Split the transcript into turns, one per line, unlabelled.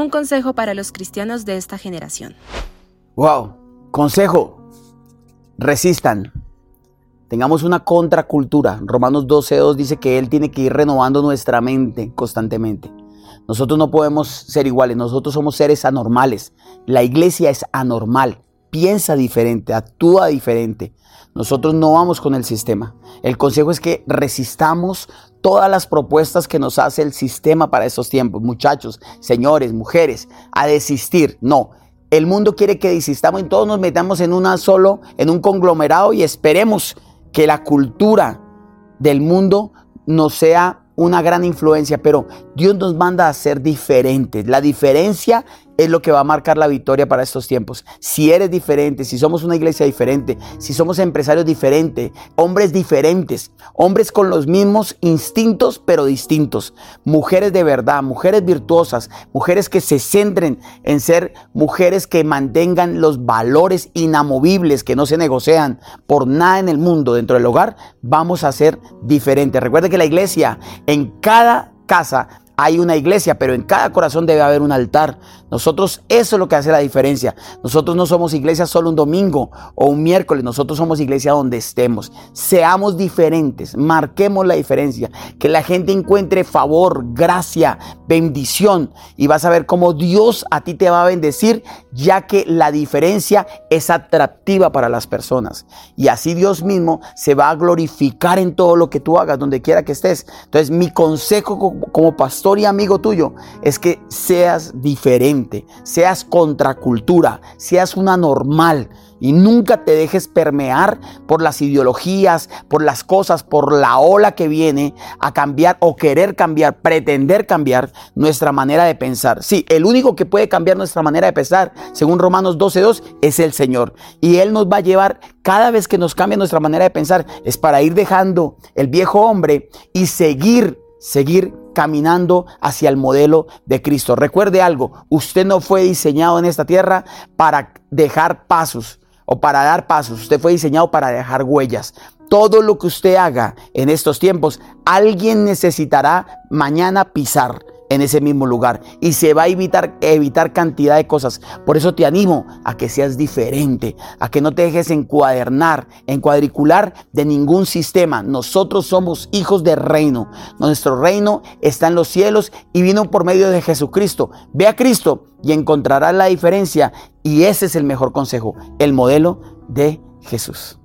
un consejo para los cristianos de esta generación.
Wow, consejo, resistan. Tengamos una contracultura. Romanos 12.2 dice que Él tiene que ir renovando nuestra mente constantemente. Nosotros no podemos ser iguales, nosotros somos seres anormales. La iglesia es anormal, piensa diferente, actúa diferente. Nosotros no vamos con el sistema. El consejo es que resistamos todas las propuestas que nos hace el sistema para estos tiempos. Muchachos, señores, mujeres, a desistir. No. El mundo quiere que desistamos y todos nos metamos en una solo, en un conglomerado y esperemos que la cultura del mundo nos sea una gran influencia, pero Dios nos manda a ser diferentes. La diferencia es lo que va a marcar la victoria para estos tiempos. Si eres diferente, si somos una iglesia diferente, si somos empresarios diferentes, hombres diferentes, hombres con los mismos instintos pero distintos, mujeres de verdad, mujeres virtuosas, mujeres que se centren en ser mujeres que mantengan los valores inamovibles que no se negocian por nada en el mundo dentro del hogar, vamos a ser diferentes. Recuerde que la iglesia en cada casa hay una iglesia, pero en cada corazón debe haber un altar. Nosotros, eso es lo que hace la diferencia. Nosotros no somos iglesia solo un domingo o un miércoles, nosotros somos iglesia donde estemos. Seamos diferentes, marquemos la diferencia, que la gente encuentre favor, gracia, bendición y vas a ver cómo Dios a ti te va a bendecir, ya que la diferencia es atractiva para las personas. Y así Dios mismo se va a glorificar en todo lo que tú hagas, donde quiera que estés. Entonces, mi consejo como pastor, y amigo tuyo es que seas diferente, seas contracultura, seas una normal y nunca te dejes permear por las ideologías, por las cosas, por la ola que viene a cambiar o querer cambiar, pretender cambiar nuestra manera de pensar. Sí, el único que puede cambiar nuestra manera de pensar, según Romanos 12.2, es el Señor. Y Él nos va a llevar cada vez que nos cambia nuestra manera de pensar, es para ir dejando el viejo hombre y seguir, seguir caminando hacia el modelo de Cristo. Recuerde algo, usted no fue diseñado en esta tierra para dejar pasos o para dar pasos, usted fue diseñado para dejar huellas. Todo lo que usted haga en estos tiempos, alguien necesitará mañana pisar en ese mismo lugar y se va a evitar, evitar cantidad de cosas. Por eso te animo a que seas diferente, a que no te dejes encuadernar, encuadricular de ningún sistema. Nosotros somos hijos del reino. Nuestro reino está en los cielos y vino por medio de Jesucristo. Ve a Cristo y encontrarás la diferencia y ese es el mejor consejo, el modelo de Jesús.